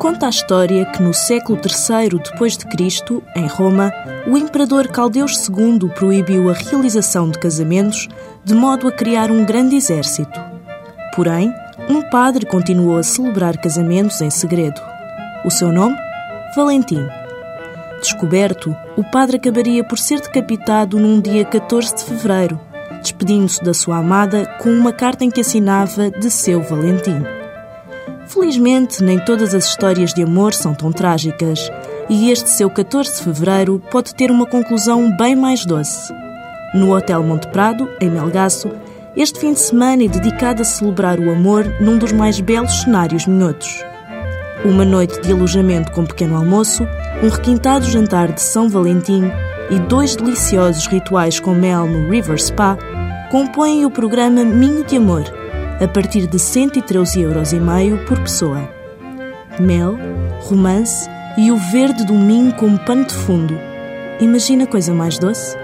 Conta a história que no século III depois de Cristo, em Roma, o imperador Caldeus II proibiu a realização de casamentos de modo a criar um grande exército. Porém, um padre continuou a celebrar casamentos em segredo. O seu nome? Valentim. Descoberto, o padre acabaria por ser decapitado num dia 14 de fevereiro, despedindo-se da sua amada com uma carta em que assinava de seu Valentim. Felizmente, nem todas as histórias de amor são tão trágicas, e este seu 14 de fevereiro pode ter uma conclusão bem mais doce. No Hotel Monte Prado, em Melgaço, este fim de semana é dedicado a celebrar o amor num dos mais belos cenários minhotos. Uma noite de alojamento com pequeno almoço, um requintado jantar de São Valentim e dois deliciosos rituais com mel no River Spa compõem o programa Minho de Amor, a partir de 113,5 euros por pessoa. Mel, romance e o verde do minho como pano de fundo. Imagina coisa mais doce?